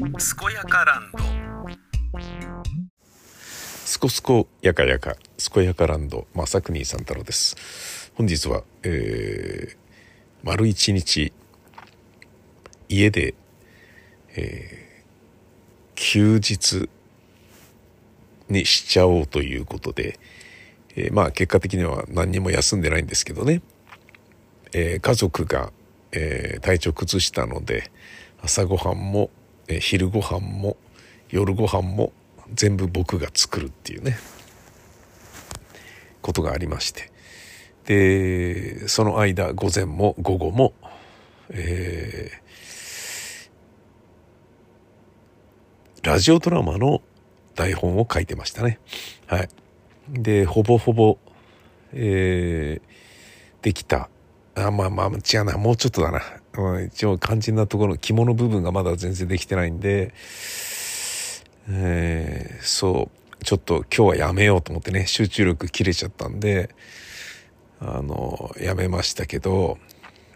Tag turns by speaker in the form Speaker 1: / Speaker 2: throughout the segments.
Speaker 1: 健やかランド。
Speaker 2: すこすこやかやか。健やかランド正国さん太郎です。本日は、えー、丸一日家で、えー、休日にしちゃおうということで、えー、まあ結果的には何にも休んでないんですけどね、えー、家族が、えー、体調崩したので朝ごはんも、え、昼ごはんも夜ごはんも全部僕が作るっていうねことがありましてでその間午前も午後も、えー、ラジオドラマの台本を書いてましたね。はい。で、ほぼほぼ、えー、できた。あ、まあまあ、違うな。もうちょっとだな。うん、一応肝心なところ、肝の部分がまだ全然できてないんで、えー、そう、ちょっと今日はやめようと思ってね、集中力切れちゃったんで、あの、やめましたけど、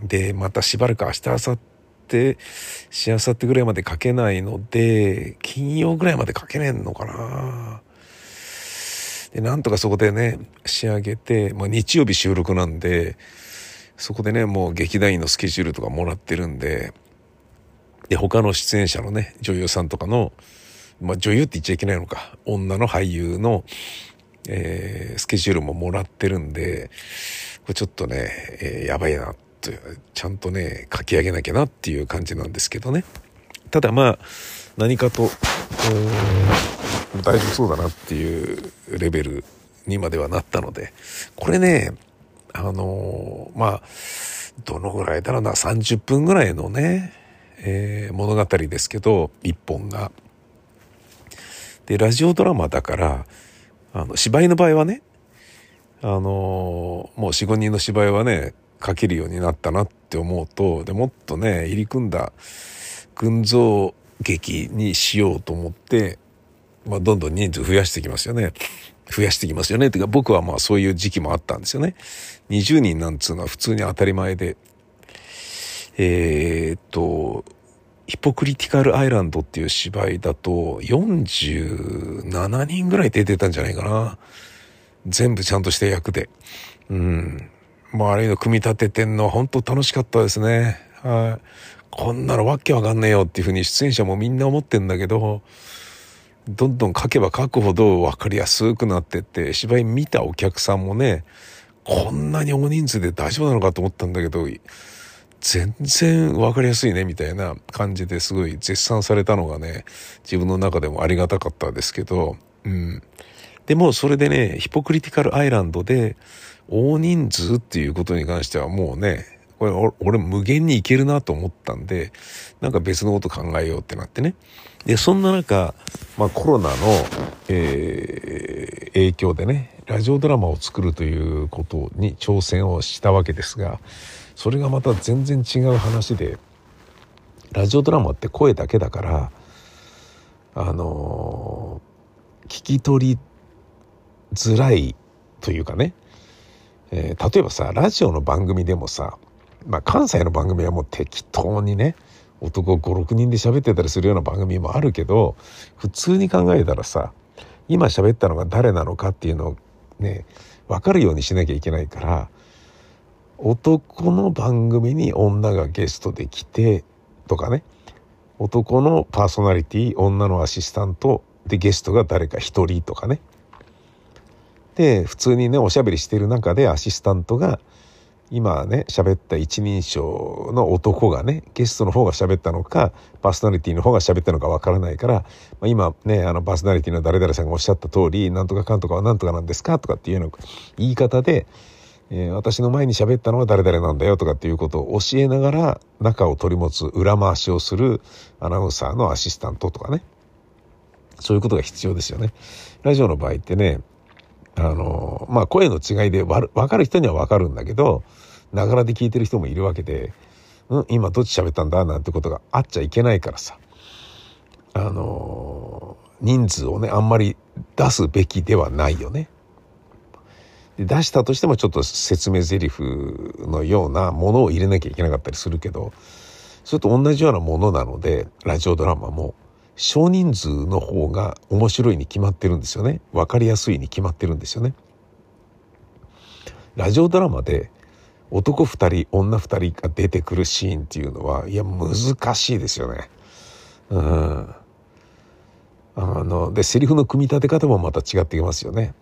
Speaker 2: で、またしばらく明日、明後日、しあさってぐらいまで書けないので、金曜ぐらいまで書けねえのかな。で、なんとかそこでね、仕上げて、まあ日曜日収録なんで、そこでね、もう劇団員のスケジュールとかもらってるんで、で、他の出演者のね、女優さんとかの、まあ女優って言っちゃいけないのか、女の俳優の、えー、スケジュールももらってるんで、これちょっとね、えー、やばいな、と、ちゃんとね、書き上げなきゃなっていう感じなんですけどね。ただまあ、何かと、大丈夫そうだなっていうレベルにまではなったので、これね、あのー、まあ、どのぐらいだろうな、30分ぐらいのね、えー、物語ですけど、一本が。で、ラジオドラマだから、あの、芝居の場合はね、あのー、もう4、5人の芝居はね、書けるようになったなって思うと、で、もっとね、入り組んだ群像劇にしようと思って、まあ、どんどん人数増やしていきますよね。増やしていきますよね。てか僕はまあそういう時期もあったんですよね。20人なんつうのは普通に当たり前で。えー、っと、ヒポクリティカルアイランドっていう芝居だと47人ぐらい出てたんじゃないかな。全部ちゃんとした役で。うん。まああれの組み立ててんのは本当楽しかったですね。はい。こんなのわけわかんねえよっていうふうに出演者もみんな思ってんだけど、どんどん書けば書くほど分かりやすくなってって、芝居見たお客さんもね、こんなに大人数で大丈夫なのかと思ったんだけど、全然分かりやすいね、みたいな感じですごい絶賛されたのがね、自分の中でもありがたかったですけど、うん。でもそれでね、ヒポクリティカルアイランドで大人数っていうことに関してはもうね、これ俺無限にいけるなと思ったんで、なんか別のこと考えようってなってね。で、そんな中、まあコロナの、えー、影響でね、ラジオドラマを作るということに挑戦をしたわけですが、それがまた全然違う話で、ラジオドラマって声だけだから、あのー、聞き取りづらいというかね、えー、例えばさ、ラジオの番組でもさ、まあ関西の番組はもう適当にね、男56人で喋ってたりするような番組もあるけど普通に考えたらさ今喋ったのが誰なのかっていうのをね分かるようにしなきゃいけないから男の番組に女がゲストで来てとかね。男のパーソナリティ女のアシスタントでゲストが誰か1人とかね。で普通にねおしゃべりしてる中でアシスタントが「今ね喋った一人称の男がねゲストの方が喋ったのかパーソナリティの方が喋ったのかわからないから、まあ、今ねあのパーソナリティの誰々さんがおっしゃった通りなんとかかんとかはなんとかなんですかとかっていうような言い方で、えー、私の前に喋ったのは誰々なんだよとかっていうことを教えながら中を取り持つ裏回しをするアナウンサーのアシスタントとかねそういうことが必要ですよね。ラジオの場合ってねあの、まあ、声の違いでわかる人にはわかるんだけど、ながらで聞いてる人もいるわけで、うん、今どっち喋ったんだなんてことがあっちゃいけないからさ。あの、人数をね、あんまり出すべきではないよね。出したとしてもちょっと説明台詞のようなものを入れなきゃいけなかったりするけど、それと同じようなものなので、ラジオドラマも。少人数の方が面白いに決まってるんですよね。分かりやすいに決まってるんですよね。ラジオドラマで男2人女2人が出てくるシーンっていうのはいや難しいですよね。うん。あのでセリフの組み立て方もまた違ってきますよね。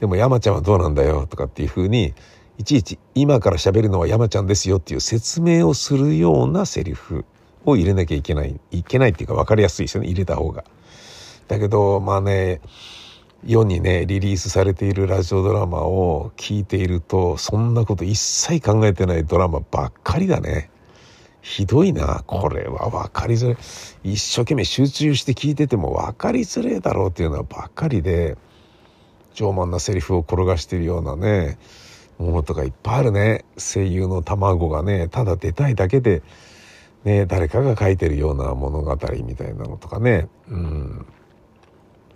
Speaker 2: でも山ちゃんはどうなんだよとかっていうふうにいちいち今から喋るのは山ちゃんですよっていう説明をするようなセリフ。を入れなきゃいけないいけないっていうか分かりやすいですよね入れた方が。だけどまあね世にねリリースされているラジオドラマを聞いているとそんなこと一切考えてないドラマばっかりだね。ひどいなこれは分かりづらい一生懸命集中して聞いてても分かりづれえだろうっていうのはばっかりで上満なセリフを転がしているようなねものとかいっぱいあるね声優の卵がねただ出たいだけで、ね、誰かが書いてるような物語みたいなのとかね。うん。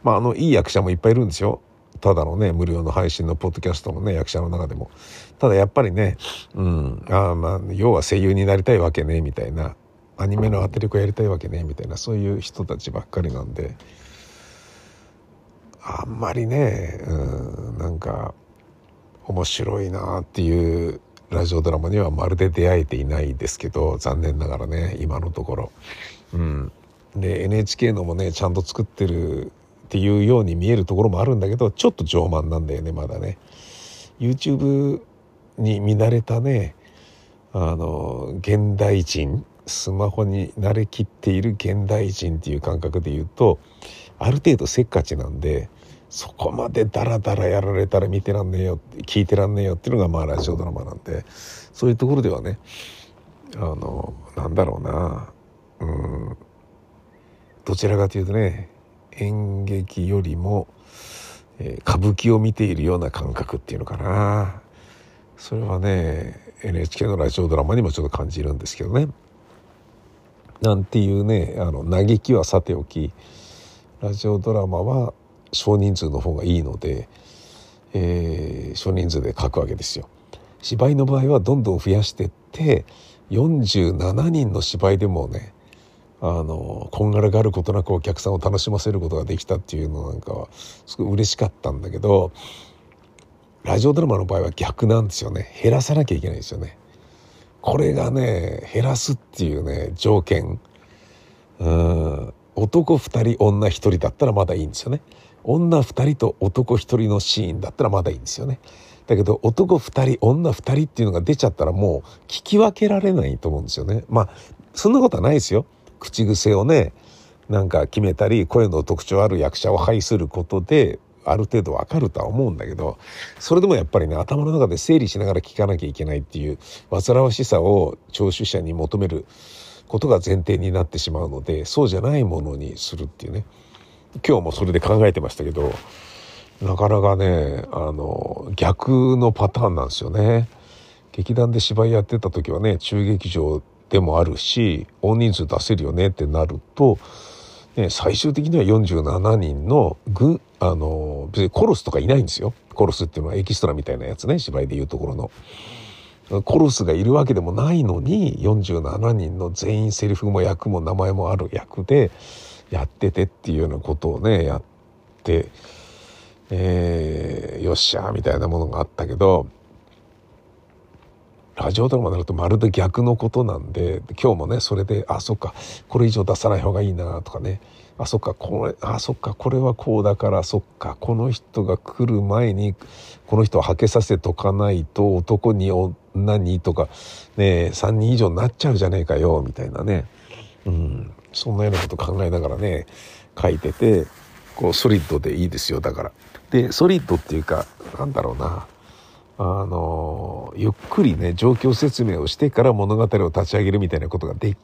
Speaker 2: まああのいい役者もいっぱいいるんですよ。ただのね無料の配信のポッドキャストのね役者の中でも。ただやっぱりねうん。あまあ要は声優になりたいわけねみたいな。アニメのアテレコやりたいわけねみたいな。そういう人たちばっかりなんで。あんまりねうんなんか面白いなっていうラジオドラマにはまるで出会えていないですけど残念ながらね今のところ。うん、で NHK のもねちゃんと作ってるっていうように見えるところもあるんだけどちょっと上満なんだよねまだね。YouTube に見慣れたねあの現代人スマホに慣れきっている現代人っていう感覚で言うとある程度せっかちなんでそこまでダラダラやられたら見てらんねえよ聞いてらんねえよっていうのがまあラジオドラマなんでそういうところではねあのなんだろうな。うん。どちらかというとね演劇よりも、えー、歌舞伎を見ているような感覚っていうのかな。それはね NHK のラジオドラマにもちょっと感じるんですけどね。なんていうねあの嘆きはさておきラジオドラマは少人数の方がいいので、えー、少人数で書くわけですよ。芝居の場合はどんどん増やしてって47人の芝居でもねあのこんがらがることなくお客さんを楽しませることができたっていうのなんかはすごい嬉しかったんだけどラジオドラマの場合は逆なんですよね減らさなきゃいけないんですよね。これがね減らすっていうね条件うん男2人女1人だったらまだいいんですよね。女2人と男1人のシーンだったらまだいいんですよね。だけど男2人女2人っていうのが出ちゃったらもう聞き分けられないと思うんですよね。まあそんなことはないですよ。口癖をねなんか決めたり声の特徴ある役者を配することである程度わかるとは思うんだけどそれでもやっぱりね頭の中で整理しながら聞かなきゃいけないっていう煩わしさを聴取者に求めることが前提になってしまうのでそうじゃないものにするっていうね今日もそれで考えてましたけどなかなかねあの逆のパターンなんですよね。劇団で芝居やってた時はね中劇場でもあるし大人数出せるよねってなると、ね、最終的には47人の軍あの別にコロスとかいないんですよコロスっていうのはエキストラみたいなやつね芝居でいうところの。コロスがいるわけでもないのに47人の全員セリフも役も名前もある役でやっててっていうようなことをねやって、えー、よっしゃみたいなものがあったけどラジオドラマになるとまるで逆のことなんで今日もねそれであそっかこれ以上出さない方がいいなとかねあそっかこれあそっかこれはこうだからそっかこの人が来る前にこの人をはけさせとかないと男に女にとかね3人以上になっちゃうじゃねえかよみたいなね。うんそんなようなこと考えながらね書いててこうソリッドでいいですよだから。でソリッドっていうかなんだろうなあのゆっくりね状況説明をしてから物語を立ち上げるみたいなことがで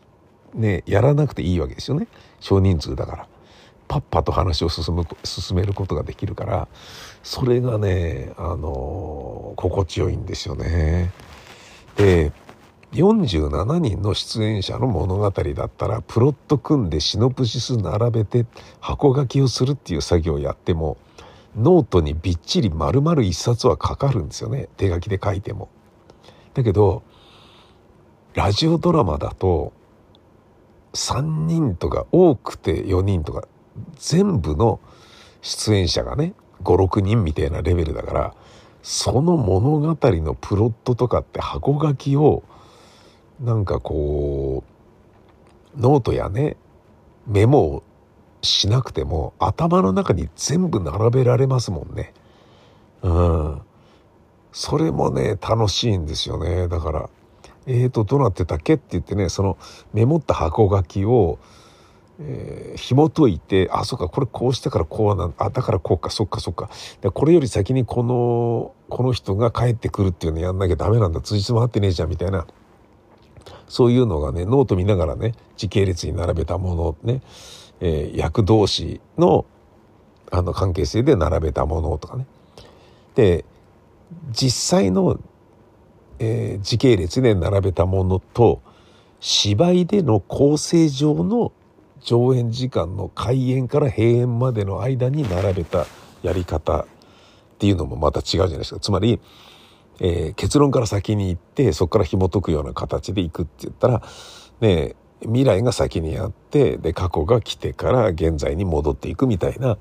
Speaker 2: ねやらなくていいわけですよね少人数だから。パッパと話を進む進めることができるからそれがねあの心地よいんですよね。で47人の出演者の物語だったらプロット組んでシノプシス並べて箱書きをするっていう作業をやってもノートにびっちり丸々一冊はかかるんですよね手書きで書いても。だけどラジオドラマだと3人とか多くて4人とか全部の出演者がね56人みたいなレベルだからその物語のプロットとかって箱書きをなんかこうノートやねメモをしなくても頭の中に全部並べられますもんね。うん。それもね楽しいんですよねだからえーとどうなってたっけって言ってねそのメモった箱書きをえー、紐解いてあそっかこれこうしてからこうなんあだからこうかそっかそっかでこれより先にこのこの人が帰ってくるっていうのやんなきゃダメなんだ通じも合ってねえじゃんみたいなそういうのがねノート見ながらね時系列に並べたものね、えー、役同士のあの関係性で並べたものとかねで実際の、えー、時系列で並べたものと芝居での構成上の上演時間の開演から閉演までの間に並べたやり方っていうのもまた違うじゃないですか。つまり、えー、結論から先に行ってそこから紐解くような形で行くって言ったら、ね、未来が先にあってで過去が来てから現在に戻っていくみたいな、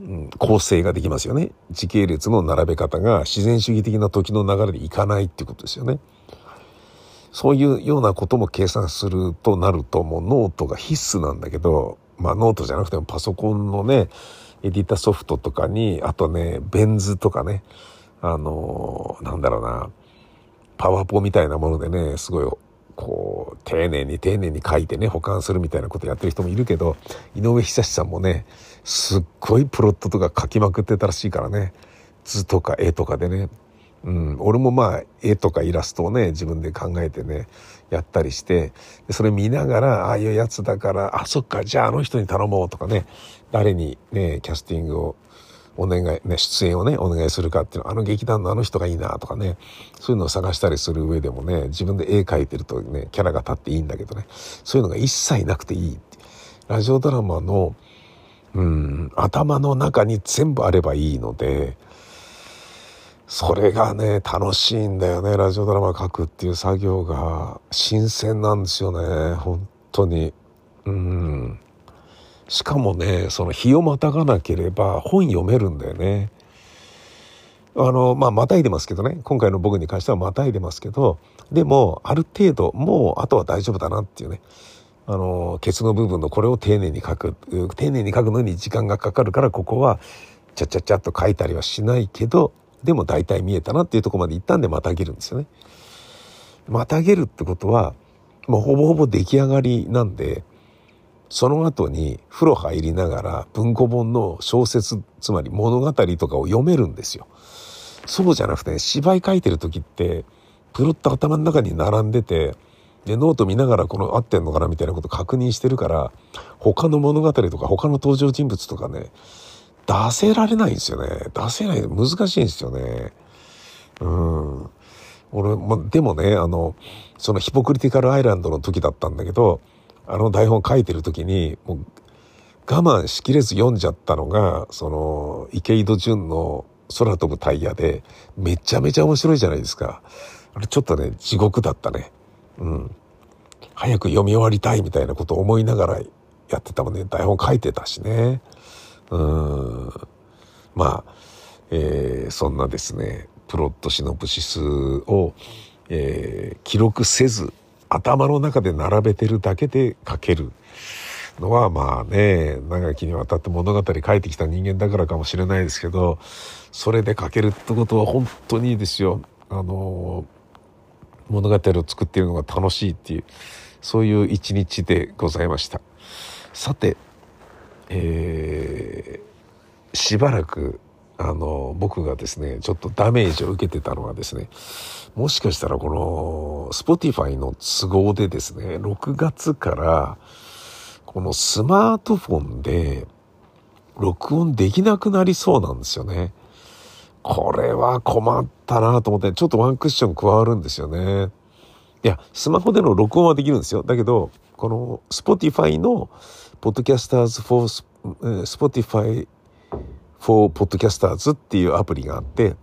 Speaker 2: うん、構成ができますよね。時系列の並べ方が自然主義的な時の流れでいかないってことですよね。そういうようなことも計算するとなるともうノートが必須なんだけど、まあノートじゃなくてもパソコンのね、エディターソフトとかに、あとね、ベン図とかね、あの、なんだろうな、パワポみたいなものでね、すごい、こう、丁寧に丁寧に書いてね、保管するみたいなことやってる人もいるけど、井上久志さんもね、すっごいプロットとか書きまくってたらしいからね、図とか絵とかでね、うん、俺もまあ絵とかイラストをね自分で考えてねやったりしてそれ見ながらああいうやつだからあそっかじゃああの人に頼もうとかね誰にねキャスティングをお願い、ね、出演をねお願いするかっていうのはあの劇団のあの人がいいなとかねそういうのを探したりする上でもね自分で絵描いてるとねキャラが立っていいんだけどねそういうのが一切なくていいラジオドラマのうん頭の中に全部あればいいのでそれがね楽しいんだよねラジオドラマ書くっていう作業が。新鮮なんですよね本当に。うん。しかもねその日をまたがなければ本読めるんだよね。あのまあまたいでますけどね。今回の僕に関してはまたいでますけどでもある程度もうあとは大丈夫だなっていうね。あのケツの部分のこれを丁寧に書く丁寧に書くのに時間がかかるからここはちゃちゃちゃっと書いたりはしないけどでも大体見えたなっていうとこまで行ったんでまたげるんですよね。またげるってことはもうほぼほぼ出来上がりなんでその後に風呂入りながら文庫本の小説つまり物語とかを読めるんですよ。そうじゃなくて、ね、芝居書いてる時ってプロット頭の中に並んでてでノート見ながらこの合ってんのかなみたいなこと確認してるから他の物語とか他の登場人物とかね出せられないんですよね。出せない。難しいんですよね。うん。俺、ま、でもね、あの、そのヒポクリティカルアイランドの時だったんだけど、あの台本書いてる時に、もう我慢しきれず読んじゃったのが、その、池井戸潤の空飛ぶタイヤで、めちゃめちゃ面白いじゃないですか。あれちょっとね、地獄だったね。うん。早く読み終わりたいみたいなことを思いながらやってたもんね。台本書いてたしね。うんまあ、えー、そんなですねプロットシノプシスを、えー、記録せず頭の中で並べてるだけで書けるのはまあね長きにわたって物語書いてきた人間だからかもしれないですけどそれで書けるってことは本当にいいですよ。あの物語を作っているのが楽しいっていうそういう一日でございました。さてえー、しばらくあの僕がですねちょっとダメージを受けてたのはですねもしかしたらこの Spotify の都合でですね6月からこのスマートフォンで録音できなくなりそうなんですよね。これは困ったなと思ってちょっとワンクッション加わるんですよね。いやスマホでの録音はできるんですよ。だけどこの Spotify のポッドキャスターズ for Spotify for Podcasters っていうアプリがあって、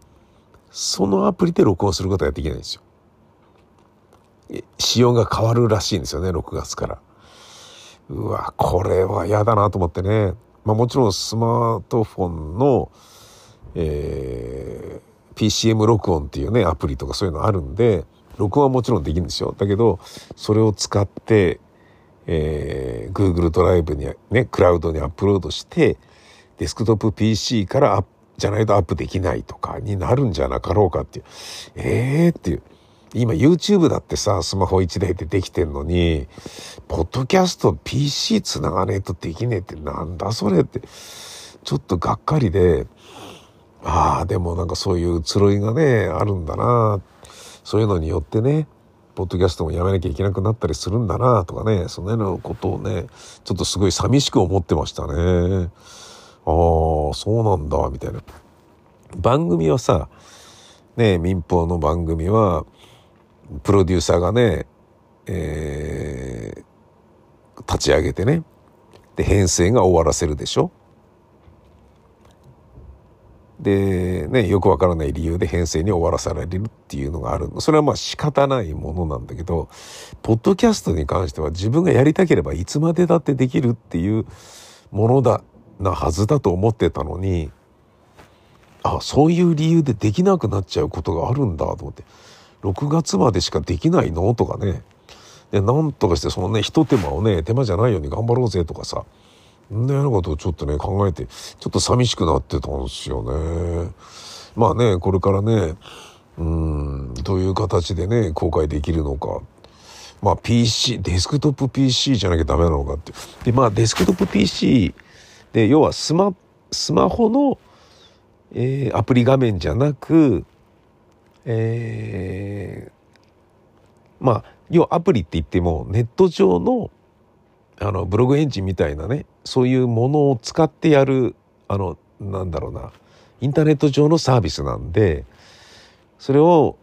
Speaker 2: そのアプリで録音することができないんですよ。仕様が変わるらしいんですよね、6月から。うわ、これは嫌だなと思ってね。まあもちろんスマートフォンの、えー、PCM 録音っていうね、アプリとかそういうのあるんで、録音はもちろんできるんですよ。だけど、それを使って、えー、Google ドライブにね、クラウドにアップロードして、デスクトップ PC からアップ、じゃないとアップできないとかになるんじゃなかろうかっていう。ええー、っていう。今 YouTube だってさ、スマホ1台でできてんのに、ポッドキャスト PC 繋がねえとできねえってなんだそれって、ちょっとがっかりで、ああ、でもなんかそういう移ろいがね、あるんだな。そういうのによってね、ポッドキャストもやめなきゃいけなくなったりするんだなとかね、そのようなことをね、ちょっとすごい寂しく思ってましたね。ああ、そうなんだ、みたいな。番組はさ、ね、民放の番組は、プロデューサーがね、えー、立ち上げてね、で、編成が終わらせるでしょで、ね、よくわからない理由で編成に終わらされるっていうのがある。それはまあ仕方ないものなんだけど、ポッドキャストに関しては自分がやりたければいつまでだってできるっていうものだ、なはずだと思ってたのに、あ、そういう理由でできなくなっちゃうことがあるんだと思って、6月までしかできないの？とかね、で、なんとかしてそのね、一手間をね、手間じゃないように頑張ろうぜとかさそ、んなようなことをちょっとね、考えて、ちょっと寂しくなってたんですよね。まあね、これからね、うん、どういう形でね、公開できるのか。まあ PC、デスクトップ PC じゃなきゃダメなのかって。で、まあデスクトップ PC で、要はスマ、スマホの、えー、アプリ画面じゃなく、えー、まあ、要はアプリって言ってもネット上のあのブログエンジンみたいなねそういうものを使ってやるあのなんだろうなインターネット上のサービスなんでそれを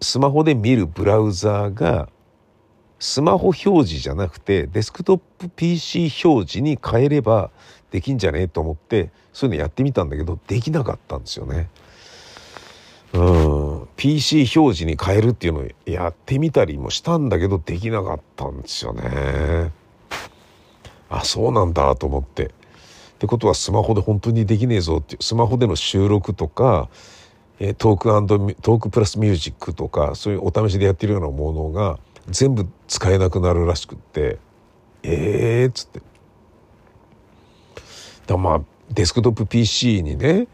Speaker 2: スマホで見るブラウザーがスマホ表示じゃなくてデスクトップ PC 表示に変えればできんじゃねえと思ってそういうのやってみたんだけどできなかったんですよね。うん、PC 表示に変えるっていうのをやってみたりもしたんだけどできなかったんですよね。あそうなんだと思って。ってことはスマホで本当にできねえぞってスマホでの収録とか、えトークトークプラスミュージックとかそういうお試しでやってるようなものが全部使えなくなるらしくってええー、っつって。だまあデスクトップ PC にね、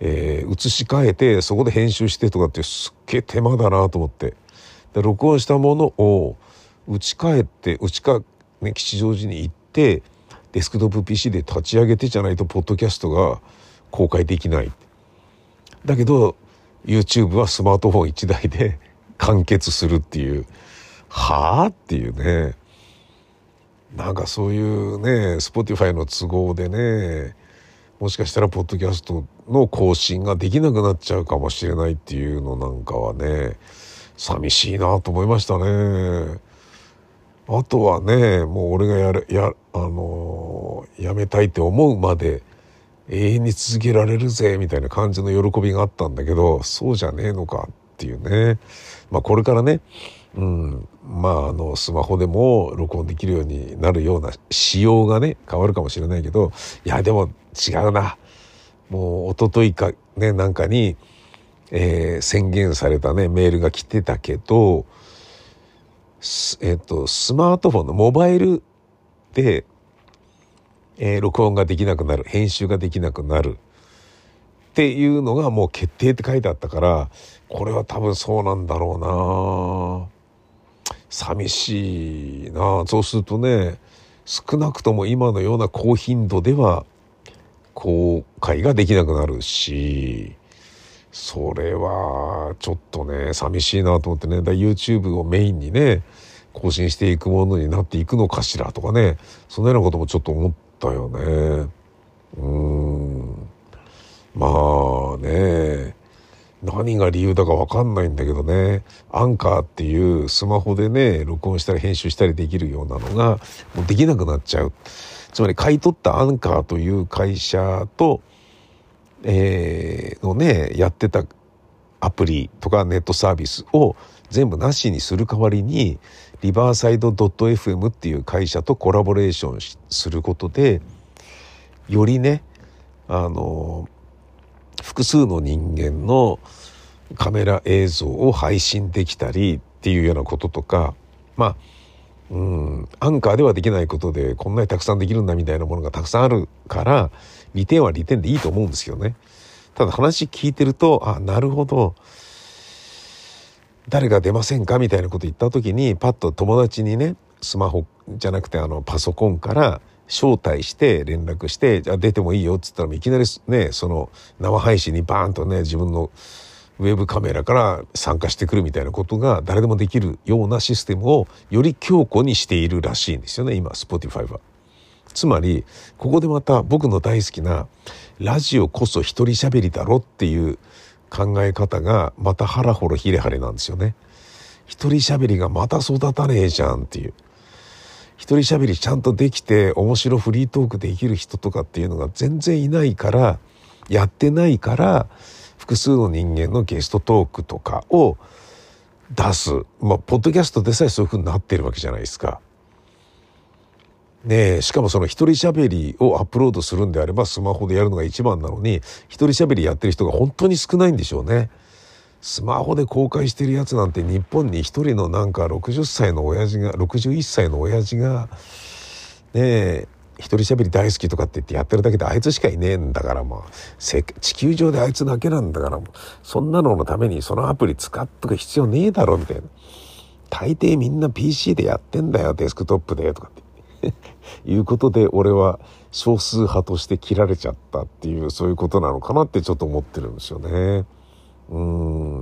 Speaker 2: えー、移し替えてそこで編集してとかってすっげえ手間だなと思って。で録音したものを打ち替えて打ち替え、ね、吉祥寺に行ってデスクトップ PC で立ち上げてじゃないとポッドキャストが公開できない。だけど YouTube はスマートフォン1台で完結するっていう。はあ？っていうね。なんかそういうね Spotify の都合でねもしかしたらポッドキャストの更新ができなくなっちゃうかもしれないっていうのなんかはね寂しいなと思いましたね。あとはねもう俺がやるやあのー、やめたいって思うまで永遠に続けられるぜみたいな感じの喜びがあったんだけどそうじゃねえのかっていうねまあこれからねうん。まああのスマホでも録音できるようになるような仕様がね変わるかもしれないけどいやでも違うな。もう一昨日かねなんかに、えー、宣言されたねメールが来てたけどえっ、とスマートフォンのモバイルで、えー、録音ができなくなる編集ができなくなる。っていうのがもう決定って書いてあったからこれは多分そうなんだろうな。寂しいな。そうするとね少なくとも今のような高頻度では公開ができなくなるしそれはちょっとね寂しいなと思ってね。だ YouTube をメインにね更新していくものになっていくのかしらとかね。そんなようなこともちょっと思ったよね。うん。まあね。何が理由だか分かんないんだけどね。アンカーっていうスマホでね録音したり編集したりできるようなのがもうできなくなっちゃう。つまり買い取ったアンカーという会社と、えー、のねやってたアプリとかネットサービスを全部なしにする代わりにリバーサイド .fm っていう会社とコラボレーションすることでよりねあの複数の人間のカメラ映像を配信できたりっていうようなこととかまあうんアンカーではできないことでこんなにたくさんできるんだみたいなものがたくさんあるから利点は利点でいいと思うんですけどね。ただ話聞いてるとあなるほど。誰が出ませんかみたいなこと言った時にパッと友達にねスマホじゃなくてあのパソコンから招待して連絡してじゃあ出てもいいよっつったらいきなりねその生配信にバーンとね自分のウェブカメラから参加してくるみたいなことが誰でもできるようなシステムをより強固にしているらしいんですよね今 Spotify は。つまりここでまた僕の大好きなラジオこそ一人喋りだろっていう考え方がまたハラホロヒレハレなんですよね。一人喋りがまた育たねえじゃんっていう。一人喋りちゃんとできて面白フリートークできる人とかっていうのが全然いないからやってないから複数の人間のゲストトークとかを出すまあポッドキャストでさえそういうふうになってるわけじゃないですか。ねえしかもその一人喋りをアップロードするんであればスマホでやるのが一番なのに一人喋りやってる人が本当に少ないんでしょうね。スマホで公開してるやつなんて日本に一人のなんか60歳の親父が61歳の親父がねえ一人喋り大好きとかって言ってやってるだけであいつしかいねえんだからまあ地球上であいつだけなんだからそんなののためにそのアプリ使っとく必要ねえだろみたいな大抵みんな PC でやってんだよデスクトップでとかって いうことで俺は少数派として切られちゃったっていうそういうことなのかなってちょっと思ってるんですよね。う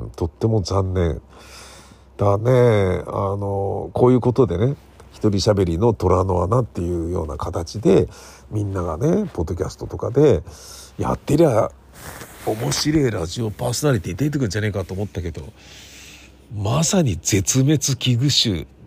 Speaker 2: んとっても残念。だねあのこういうことでね一人喋りの虎の穴っていうような形でみんながねポッドキャストとかでやってりゃ面白いラジオパーソナリティ出てくるんじゃねえかと思ったけどまさに絶滅危惧種